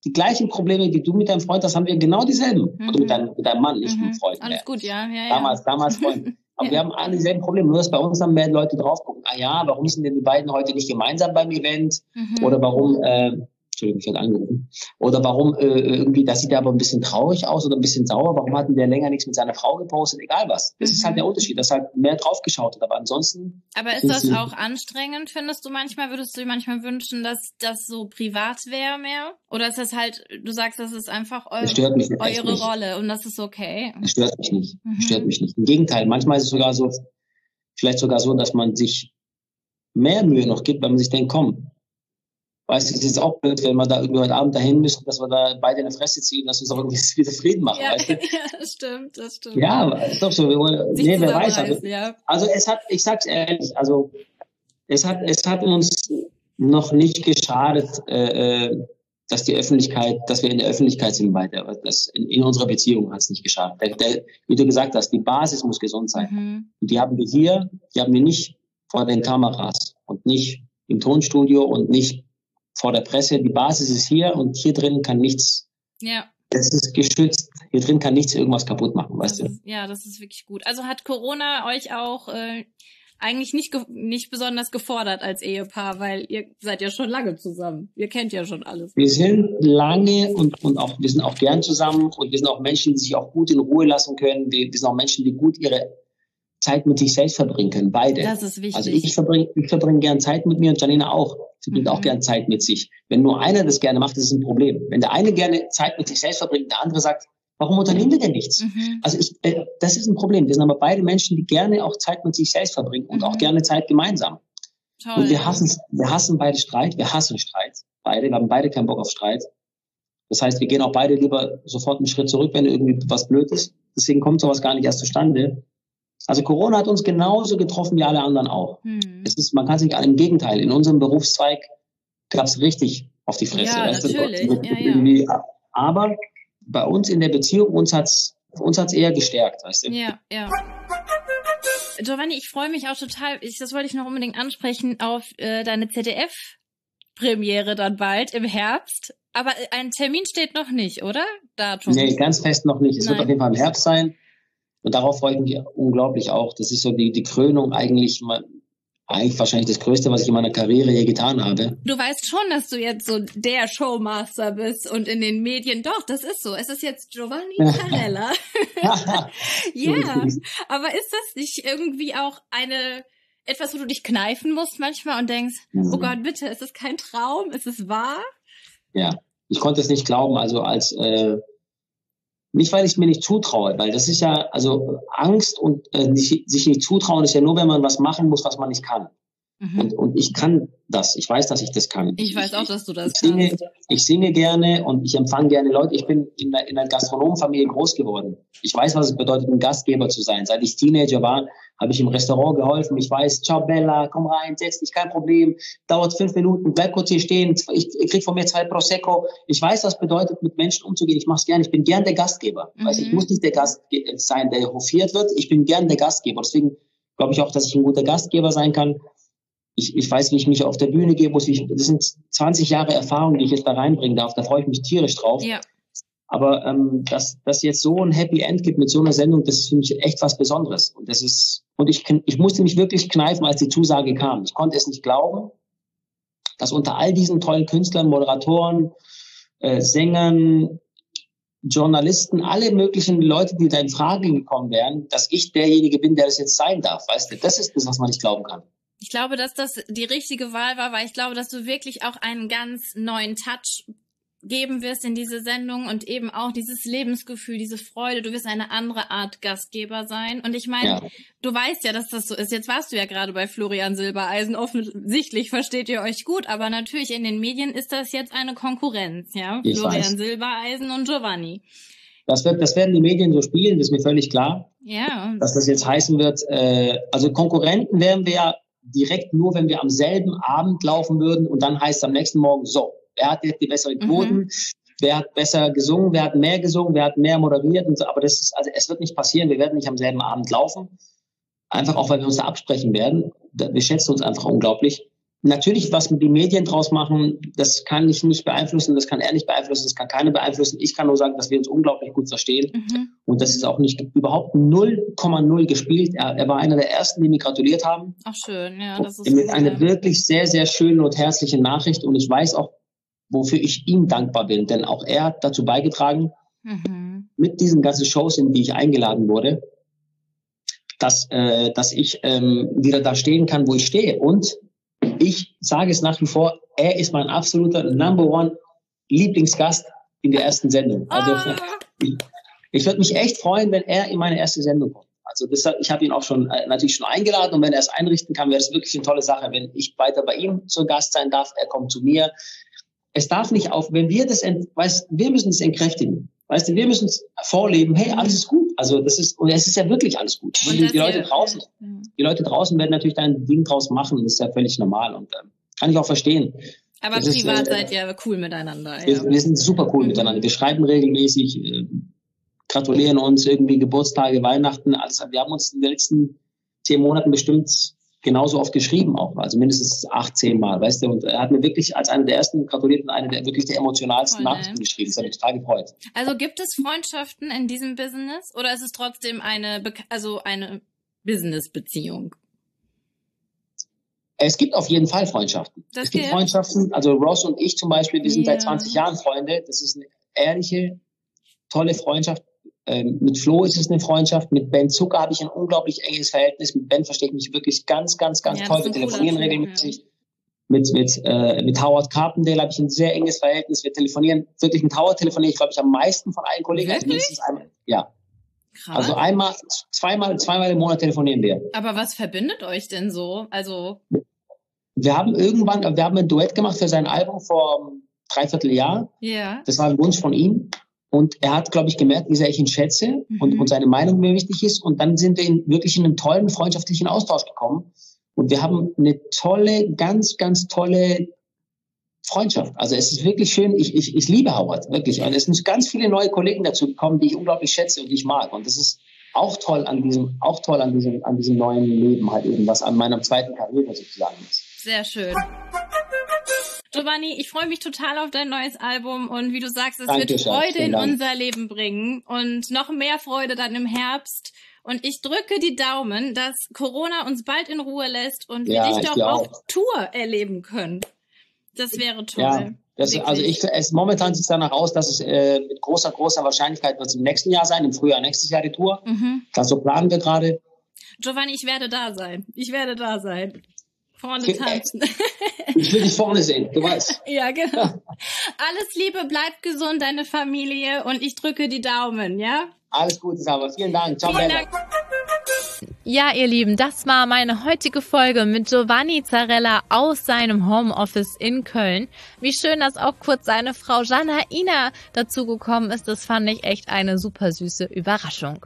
die gleichen Probleme, die du mit deinem Freund hast, haben wir genau dieselben. Mhm. Oder mit deinem, mit deinem Mann, nicht mhm. mit Freund. Alles mehr. gut, ja. ja, damals, ja. damals Freund. Aber ja. wir haben alle dieselben Probleme, nur dass bei uns dann mehr Leute drauf gucken. Ah ja, warum sind denn die beiden heute nicht gemeinsam beim Event? Mhm. Oder warum, äh, Entschuldigung, ich werde angerufen. Oder warum äh, irgendwie, das sieht ja aber ein bisschen traurig aus oder ein bisschen sauer. Warum hatten der länger nichts mit seiner Frau gepostet? Egal was. Das mhm. ist halt der Unterschied, dass halt mehr draufgeschaut hat. Aber ansonsten. Aber ist das auch anstrengend, findest du manchmal? Würdest du dir manchmal wünschen, dass das so privat wäre mehr? Oder ist das halt, du sagst, das ist einfach eure, eure Rolle und das ist okay? Das stört mich nicht. Mhm. Das stört mich nicht. Im Gegenteil, manchmal ist es sogar so, vielleicht sogar so, dass man sich mehr Mühe noch gibt, weil man sich denkt, komm, Weißt du, es ist auch blöd, wenn wir da irgendwie heute Abend dahin müssen, dass wir da beide in die Fresse ziehen, dass wir uns auch irgendwie wieder Frieden machen. Ja, weißt du? ja das stimmt, das stimmt. Ja, ist doch so. Wir wollen, nee, wer weiß. Also, ja. also es hat, ich sag's ehrlich, also es hat, es hat uns noch nicht geschadet, äh, äh dass die Öffentlichkeit, dass wir in der Öffentlichkeit sind weiter. Das in, in unserer Beziehung hat es nicht geschadet. Der, der, wie du gesagt hast, die Basis muss gesund sein. Mhm. Und die haben wir hier, die haben wir nicht vor den Kameras und nicht im Tonstudio und nicht vor der Presse, die Basis ist hier und hier drin kann nichts. Ja. Es ist geschützt. Hier drin kann nichts irgendwas kaputt machen, weißt das du? Ist, ja, das ist wirklich gut. Also hat Corona euch auch äh, eigentlich nicht nicht besonders gefordert als Ehepaar, weil ihr seid ja schon lange zusammen. Ihr kennt ja schon alles. Wir sind lange und und auch wir sind auch gern zusammen und wir sind auch Menschen, die sich auch gut in Ruhe lassen können. Wir, wir sind auch Menschen, die gut ihre Zeit mit sich selbst verbringen können, beide. Das ist wichtig. Also ich verbringe ich verbringe gern Zeit mit mir und Janina auch. Sie bringt mhm. auch gern Zeit mit sich. Wenn nur einer das gerne macht, ist es ein Problem. Wenn der eine gerne Zeit mit sich selbst verbringt, der andere sagt, warum unternehmen wir denn nichts? Mhm. Also ich, äh, das ist ein Problem. Wir sind aber beide Menschen, die gerne auch Zeit mit sich selbst verbringen und mhm. auch gerne Zeit gemeinsam. Toll. Und wir hassen, wir hassen beide Streit, wir hassen Streit. Beide, wir haben beide keinen Bock auf Streit. Das heißt, wir gehen auch beide lieber sofort einen Schritt zurück, wenn irgendwie was blöd ist. Deswegen kommt sowas gar nicht erst zustande. Also Corona hat uns genauso getroffen wie alle anderen auch. Hm. Es ist, man kann sich im Gegenteil, in unserem Berufszweig gab es richtig auf die Fresse. Ja, natürlich. Ja, ja. Aber bei uns in der Beziehung, uns hat's, uns hat's eher gestärkt, weißt du? Ja, ja. Giovanni, ich freue mich auch total, ich, das wollte ich noch unbedingt ansprechen, auf äh, deine ZDF-Premiere dann bald im Herbst. Aber ein Termin steht noch nicht, oder? Datum? Nee, ganz fest noch nicht. Es Nein. wird auf jeden Fall im Herbst sein. Und darauf freue ich mich unglaublich auch. Das ist so die, die Krönung eigentlich, eigentlich wahrscheinlich das Größte, was ich in meiner Karriere je getan habe. Du weißt schon, dass du jetzt so der Showmaster bist und in den Medien, doch, das ist so. Es ist jetzt Giovanni Carella. ja, aber ist das nicht irgendwie auch eine, etwas, wo du dich kneifen musst manchmal und denkst, mhm. oh Gott, bitte, ist es kein Traum? Ist es wahr? Ja, ich konnte es nicht glauben. Also als, äh, nicht, weil ich mir nicht zutraue, weil das ist ja, also Angst und äh, nicht, sich nicht zutrauen ist ja nur, wenn man was machen muss, was man nicht kann. Mhm. Und, und ich kann das. Ich weiß, dass ich das kann. Ich weiß auch, dass du das ich singe, kannst. Ich singe gerne und ich empfange gerne Leute. Ich bin in einer, in einer Gastronomenfamilie groß geworden. Ich weiß, was es bedeutet, ein Gastgeber zu sein. Seit ich Teenager war, habe ich im Restaurant geholfen. Ich weiß, ciao Bella, komm rein, setz dich, kein Problem. Dauert fünf Minuten, bleib kurz hier stehen. Ich, ich krieg von mir zwei Prosecco. Ich weiß, was bedeutet, mit Menschen umzugehen. Ich mache es gerne. Ich bin gern der Gastgeber. Mhm. Weißt, ich muss nicht der Gast sein, der hofiert wird. Ich bin gern der Gastgeber. Deswegen glaube ich auch, dass ich ein guter Gastgeber sein kann ich, ich weiß, wie ich mich auf der Bühne geben muss. Ich, das sind 20 Jahre Erfahrung, die ich jetzt da reinbringen darf. Da freue ich mich tierisch drauf. Ja. Aber ähm, dass dass jetzt so ein Happy End gibt mit so einer Sendung, das ist für mich echt was Besonderes. Und das ist und ich ich musste mich wirklich kneifen, als die Zusage kam. Ich konnte es nicht glauben, dass unter all diesen tollen Künstlern, Moderatoren, äh, Sängern, Journalisten, alle möglichen Leute, die da in Frage gekommen wären, dass ich derjenige bin, der das jetzt sein darf. Weißt du, das ist das, was man nicht glauben kann. Ich glaube, dass das die richtige Wahl war, weil ich glaube, dass du wirklich auch einen ganz neuen Touch geben wirst in diese Sendung und eben auch dieses Lebensgefühl, diese Freude. Du wirst eine andere Art Gastgeber sein. Und ich meine, ja. du weißt ja, dass das so ist. Jetzt warst du ja gerade bei Florian Silbereisen. Offensichtlich versteht ihr euch gut, aber natürlich in den Medien ist das jetzt eine Konkurrenz, ja? Ich Florian weiß. Silbereisen und Giovanni. Das, wird, das werden die Medien so spielen, das ist mir völlig klar. Ja. Dass das jetzt heißen wird, äh, also Konkurrenten werden wir ja direkt nur, wenn wir am selben Abend laufen würden und dann heißt es am nächsten Morgen, so, wer hat jetzt die besseren mhm. Quoten, mhm. wer hat besser gesungen, wer hat mehr gesungen, wer hat mehr moderiert und so, aber das ist, also es wird nicht passieren, wir werden nicht am selben Abend laufen, einfach auch, weil wir uns da absprechen werden, wir schätzen uns einfach unglaublich Natürlich, was die Medien draus machen, das kann ich nicht beeinflussen, das kann er nicht beeinflussen, das kann keiner beeinflussen. Ich kann nur sagen, dass wir uns unglaublich gut verstehen. Mhm. Und das ist auch nicht überhaupt 0,0 gespielt. Er, er, war einer der ersten, die mir gratuliert haben. Ach schön, ja. Das ist mit einer wirklich sehr, sehr schönen und herzlichen Nachricht. Und ich weiß auch, wofür ich ihm dankbar bin, denn auch er hat dazu beigetragen, mhm. mit diesen ganzen Shows, in die ich eingeladen wurde, dass, äh, dass ich ähm, wieder da stehen kann, wo ich stehe. Und ich sage es nach wie vor, er ist mein absoluter Number One Lieblingsgast in der ersten Sendung. Also ah. ich, ich würde mich echt freuen, wenn er in meine erste Sendung kommt. Also deshalb, ich habe ihn auch schon äh, natürlich schon eingeladen und wenn er es einrichten kann, wäre das wirklich eine tolle Sache, wenn ich weiter bei ihm zu Gast sein darf. Er kommt zu mir. Es darf nicht auf, wenn wir das, weißt, wir müssen es entkräftigen. Weißt du, wir müssen es vorleben. Hey, alles ist gut. Also das ist und es ist ja wirklich alles gut. Und die, die Leute draußen, die Leute draußen werden natürlich da ein Ding draus machen. Das ist ja völlig normal und äh, kann ich auch verstehen. Aber das privat ist, äh, seid ihr cool miteinander. Wir, ja. wir sind super cool mhm. miteinander. Wir schreiben regelmäßig, äh, gratulieren uns irgendwie Geburtstage, Weihnachten. Alles. Wir haben uns in den letzten zehn Monaten bestimmt genauso oft geschrieben auch, also mindestens acht, zehn Mal, weißt du, und er hat mir wirklich als einer der ersten gratuliert und eine der wirklich der emotionalsten Voll, Nachrichten geschrieben. Das hat mich total gefreut. Also gibt es Freundschaften in diesem Business oder ist es trotzdem eine, also eine Business-Beziehung? Es gibt auf jeden Fall Freundschaften. Das es gibt. Freundschaften, also Ross und ich zum Beispiel, wir sind yeah. seit 20 Jahren Freunde. Das ist eine ehrliche, tolle Freundschaft. Ähm, mit Flo ist es eine Freundschaft. Mit Ben Zucker habe ich ein unglaublich enges Verhältnis. Mit Ben verstehe ich mich wirklich ganz, ganz, ganz ja, toll. Wir telefonieren regelmäßig. Ja. Mit, mit, äh, mit Howard Carpendale habe ich ein sehr enges Verhältnis. Wir telefonieren, wirklich mit Howard telefoniere ich, glaube ich, am meisten von allen Kollegen. Also mindestens einmal, ja. Krass. Also einmal, zweimal, zweimal im Monat telefonieren wir. Aber was verbindet euch denn so? Also. Wir haben irgendwann, wir haben ein Duett gemacht für sein Album vor dreiviertel Jahr. Ja. Das war ein Wunsch von ihm. Und er hat, glaube ich, gemerkt, wie sehr ich ihn schätze mhm. und, und seine Meinung mir wichtig ist. Und dann sind wir in, wirklich in einen tollen freundschaftlichen Austausch gekommen. Und wir haben eine tolle, ganz, ganz tolle Freundschaft. Also es ist wirklich schön. Ich, ich, ich liebe Howard, wirklich. Und es sind ganz viele neue Kollegen dazu gekommen, die ich unglaublich schätze und die ich mag. Und das ist auch toll an diesem, auch toll an diesem, an diesem neuen Leben halt eben, was an meiner zweiten Karriere sozusagen ist. Sehr schön. Giovanni, ich freue mich total auf dein neues Album und wie du sagst, es Danke, wird Freude in unser Leben bringen und noch mehr Freude dann im Herbst. Und ich drücke die Daumen, dass Corona uns bald in Ruhe lässt und wir ja, dich doch auf Tour erleben können. Das wäre toll. Ja, das, also ich, es, momentan sieht es danach aus, dass es äh, mit großer, großer Wahrscheinlichkeit wird es im nächsten Jahr sein, im Frühjahr nächstes Jahr die Tour. Mhm. Das so planen wir gerade. Giovanni, ich werde da sein. Ich werde da sein. Vorne tanzen. Ich will dich vorne sehen, du weißt. ja, genau. Alles Liebe, bleib gesund, deine Familie und ich drücke die Daumen, ja? Alles Gute, Saba. Vielen Dank. Ciao, Vielen Dank. Ja, ihr Lieben, das war meine heutige Folge mit Giovanni Zarella aus seinem Homeoffice in Köln. Wie schön, dass auch kurz seine Frau Janaina dazugekommen ist. Das fand ich echt eine super süße Überraschung.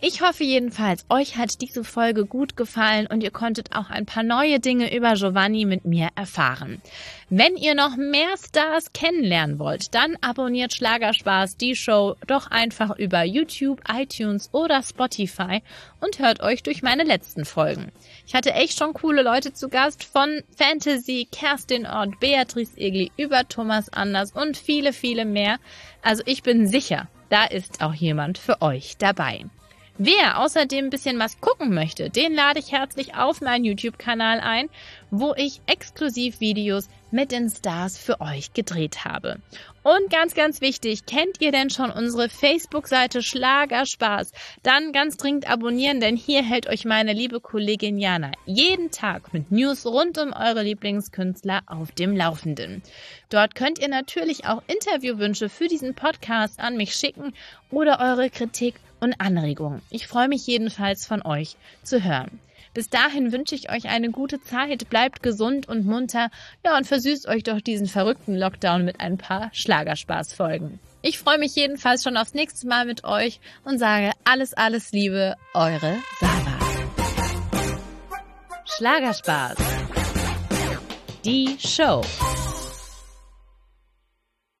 Ich hoffe jedenfalls, euch hat diese Folge gut gefallen und ihr konntet auch ein paar neue Dinge über Giovanni mit mir erfahren. Wenn ihr noch mehr Stars kennenlernen wollt, dann abonniert Schlagerspaß die Show doch einfach über YouTube, iTunes oder Spotify und hört euch durch meine letzten Folgen. Ich hatte echt schon coole Leute zu Gast von Fantasy, Kerstin Ort, Beatrice Egli über Thomas Anders und viele, viele mehr. Also ich bin sicher, da ist auch jemand für euch dabei. Wer außerdem ein bisschen was gucken möchte, den lade ich herzlich auf meinen YouTube-Kanal ein, wo ich exklusiv Videos mit den Stars für euch gedreht habe. Und ganz, ganz wichtig, kennt ihr denn schon unsere Facebook-Seite Schlagerspaß? Dann ganz dringend abonnieren, denn hier hält euch meine liebe Kollegin Jana jeden Tag mit News rund um eure Lieblingskünstler auf dem Laufenden. Dort könnt ihr natürlich auch Interviewwünsche für diesen Podcast an mich schicken oder eure Kritik und Anregungen. Ich freue mich jedenfalls von euch zu hören. Bis dahin wünsche ich euch eine gute Zeit, bleibt gesund und munter, ja und versüßt euch doch diesen verrückten Lockdown mit ein paar Schlagerspaßfolgen. Ich freue mich jedenfalls schon aufs nächste Mal mit euch und sage alles, alles Liebe, eure Sarah. Schlagerspaß. Die Show.